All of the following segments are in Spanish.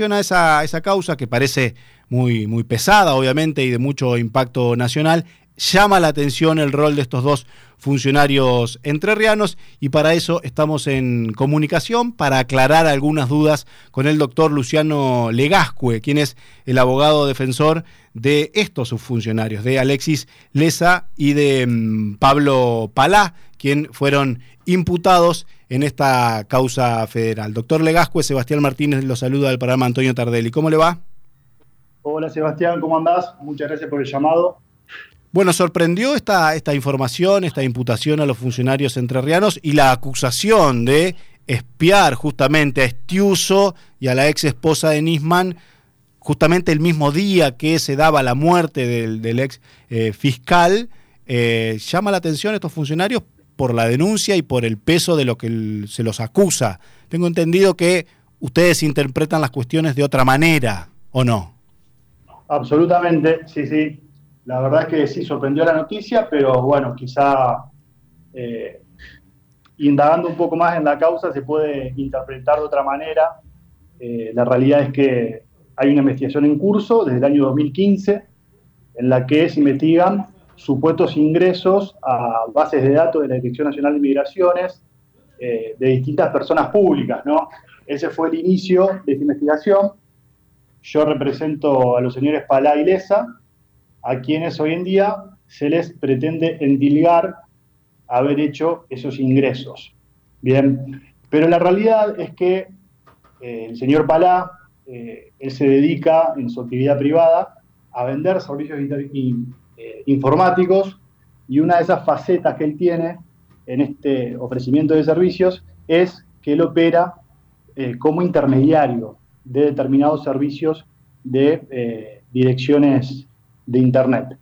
a esa, esa causa que parece muy, muy pesada, obviamente, y de mucho impacto nacional, llama la atención el rol de estos dos funcionarios entrerrianos y para eso estamos en comunicación para aclarar algunas dudas con el doctor Luciano Legascue, quien es el abogado defensor de estos subfuncionarios, de Alexis Leza y de mm, Pablo Palá, quien fueron imputados en esta causa federal. Doctor Legascue, Sebastián Martínez lo saluda del programa Antonio Tardelli. ¿Cómo le va? Hola Sebastián, ¿cómo andás? Muchas gracias por el llamado. Bueno, sorprendió esta, esta información, esta imputación a los funcionarios entrerrianos y la acusación de espiar justamente a Estiuso y a la ex esposa de Nisman justamente el mismo día que se daba la muerte del, ex eh, fiscal. Eh, llama la atención estos funcionarios por la denuncia y por el peso de lo que se los acusa. Tengo entendido que ustedes interpretan las cuestiones de otra manera, ¿o no? Absolutamente, sí, sí. La verdad es que sí sorprendió la noticia, pero bueno, quizá eh, indagando un poco más en la causa se puede interpretar de otra manera. Eh, la realidad es que hay una investigación en curso desde el año 2015 en la que se investigan supuestos ingresos a bases de datos de la Dirección Nacional de Migraciones eh, de distintas personas públicas, ¿no? Ese fue el inicio de esta investigación. Yo represento a los señores Palá y Leza, a quienes hoy en día se les pretende endilgar haber hecho esos ingresos. Bien, pero la realidad es que eh, el señor Palá, eh, él se dedica en su actividad privada a vender servicios eh, informáticos y una de esas facetas que él tiene en este ofrecimiento de servicios es que él opera como intermediario de determinados servicios de direcciones de Internet.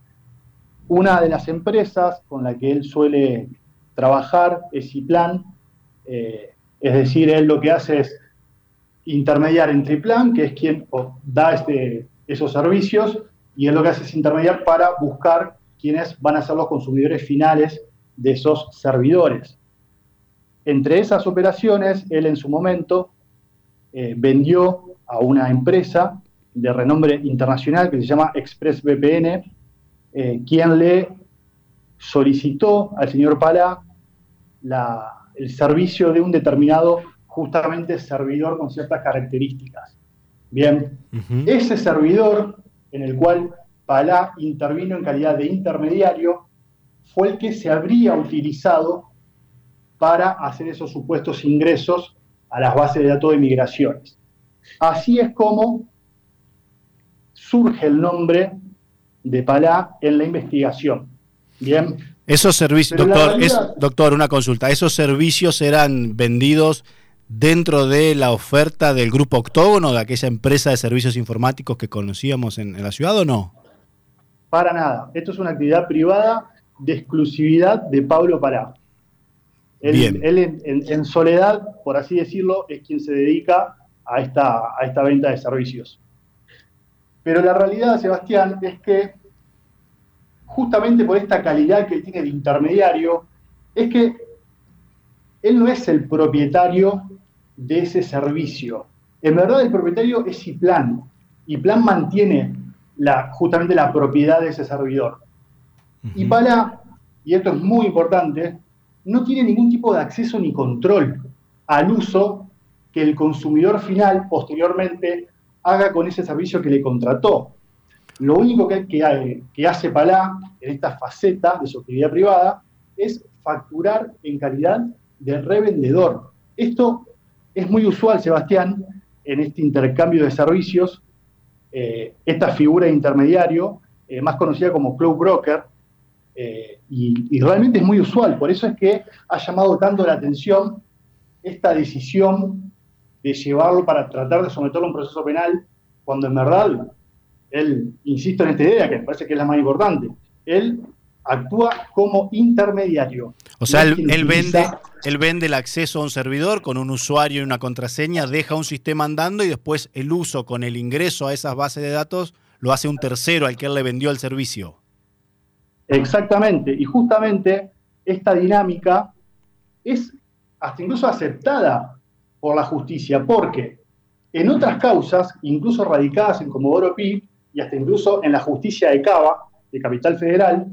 Una de las empresas con la que él suele trabajar es Ciplan, es decir, él lo que hace es intermediar entre Ciplan, que es quien da este, esos servicios, y es lo que hace es intermediar para buscar quiénes van a ser los consumidores finales de esos servidores. Entre esas operaciones, él en su momento eh, vendió a una empresa de renombre internacional que se llama ExpressVPN, eh, quien le solicitó al señor Pala el servicio de un determinado justamente servidor con ciertas características. Bien, ese servidor en el cual Palá intervino en calidad de intermediario, fue el que se habría utilizado para hacer esos supuestos ingresos a las bases de datos de migraciones. Así es como surge el nombre de Palá en la investigación. Bien. Esos servicios, doctor, doctor, una consulta. ¿Esos servicios eran vendidos dentro de la oferta del grupo Octógono, de aquella empresa de servicios informáticos que conocíamos en, la ciudad o no? Para nada. Esto es una actividad privada de exclusividad de Pablo Pará. Él, él en, soledad, por así decirlo, es quien se dedica a esta, a esta venta de servicios. Pero la realidad, Sebastián, es que justamente por esta calidad que tiene de intermediario, es que él no es el propietario de ese servicio. En verdad el propietario es IPLAN. IPLAN mantiene la, justamente la propiedad de ese servidor. Y para, y esto es muy importante, no tiene ningún tipo de acceso ni control al uso que el consumidor final posteriormente haga con ese servicio que le contrató. Lo único que, que, hace Palá en esta faceta de su actividad privada es facturar en calidad de revendedor. Esto es muy usual, Sebastián, en este intercambio de servicios, eh, esta figura de intermediario, eh, más conocida como cloud broker, eh, y, realmente es muy usual. Por eso es que ha llamado tanto la atención esta decisión de llevarlo para tratar de someterlo a un proceso penal, cuando en verdad, él, insisto en esta idea, que me parece que es la más importante, él actúa como intermediario. O sea, él, vende, él vende el acceso a un servidor con un usuario y una contraseña, deja un sistema andando y después el uso con el ingreso a esas bases de datos lo hace un tercero al que él le vendió el servicio. Exactamente, y justamente esta dinámica es hasta incluso aceptada por la justicia, porque en otras causas, incluso radicadas en Comodoro Pi y hasta incluso en la justicia de Cava, de Capital Federal,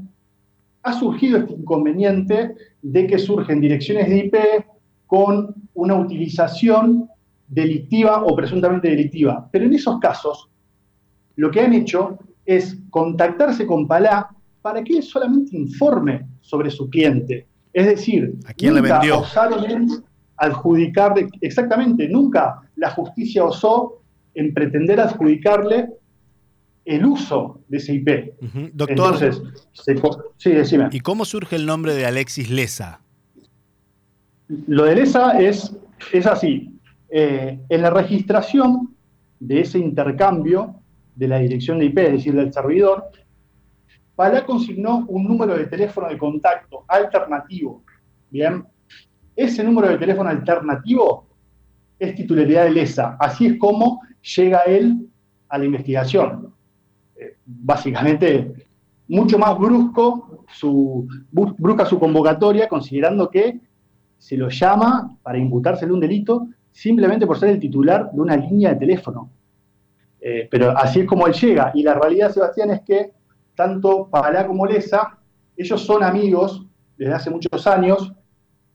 ha surgido este inconveniente de que surgen direcciones de IP con una utilización delictiva o presuntamente delictiva. Pero en esos casos, lo que han hecho es contactarse con Palá para que él solamente informe sobre su cliente. Es decir, ¿a quién le vendió? Osaron adjudicar, exactamente, nunca la justicia osó en pretender adjudicarle el uso de ese IP. Doctor, Entonces, sí, decime. ¿Y cómo surge el nombre de Alexis Lesa? Lo de Lesa es, es así. Eh, en la registración de ese intercambio de la dirección de IP, es decir, del servidor, Palá consignó un número de teléfono de contacto alternativo. Bien, ese número de teléfono alternativo es titularidad de LESA. Así es como llega él a la investigación. Eh, básicamente, mucho más brusco su, brusca su convocatoria, considerando que se lo llama para imputársele un delito simplemente por ser el titular de una línea de teléfono. Eh, pero así es como él llega. Y la realidad, Sebastián, es que tanto Palá como Lesa, ellos son amigos desde hace muchos años,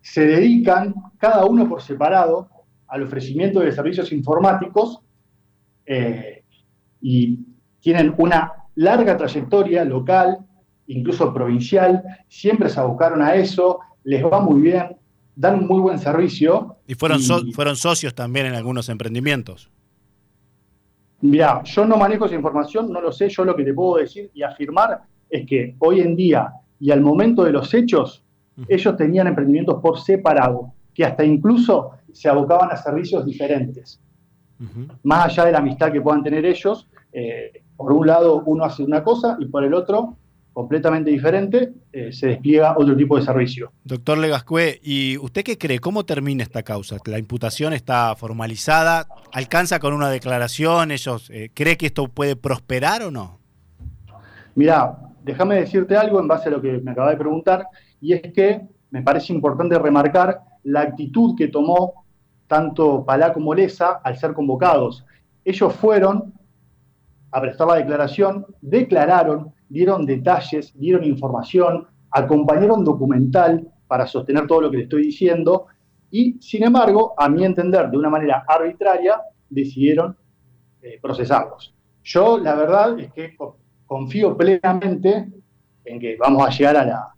se dedican, cada uno por separado, al ofrecimiento de servicios informáticos eh, y tienen una larga trayectoria local, incluso provincial, siempre se abocaron a eso, les va muy bien, dan un muy buen servicio. Y fueron, fueron socios también en algunos emprendimientos. Mira, yo no manejo esa información, no lo sé, yo lo que te puedo decir y afirmar es que hoy en día y al momento de los hechos, ellos tenían emprendimientos por separado, que hasta incluso se abocaban a servicios diferentes. Más allá de la amistad que puedan tener ellos, eh, por un lado uno hace una cosa y por el otro, completamente diferente, eh, se despliega otro tipo de servicio. Doctor Legascue, ¿y usted qué cree? ¿Cómo termina esta causa? ¿La imputación está formalizada? ¿Alcanza con una declaración? ¿Ellos eh, cree que esto puede prosperar o no? Mira, déjame decirte algo en base a lo que me acaba de preguntar, y es que me parece importante remarcar la actitud que tomó tanto Palá como Lesa al ser convocados. Ellos fueron a prestar la declaración, declararon, dieron detalles, dieron información, acompañaron documental para sostener todo lo que le estoy diciendo y, sin embargo, a mi entender, de una manera arbitraria, decidieron eh, procesarlos. Yo, la verdad, es que confío plenamente en que vamos a llegar a la,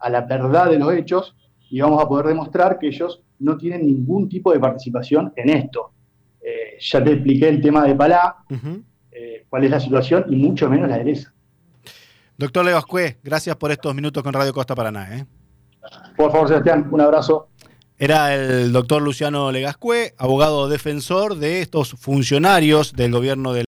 a la verdad de los hechos y vamos a poder demostrar que ellos no tienen ningún tipo de participación en esto. Eh, ya te expliqué el tema de Palá, eh, cuál es la situación y mucho menos la de esa. Doctor Legascue, gracias por estos minutos con Radio Costa Paraná. ¿eh? Por favor, Sebastián, un abrazo. Era el doctor Luciano Legascue, abogado defensor de estos funcionarios del gobierno de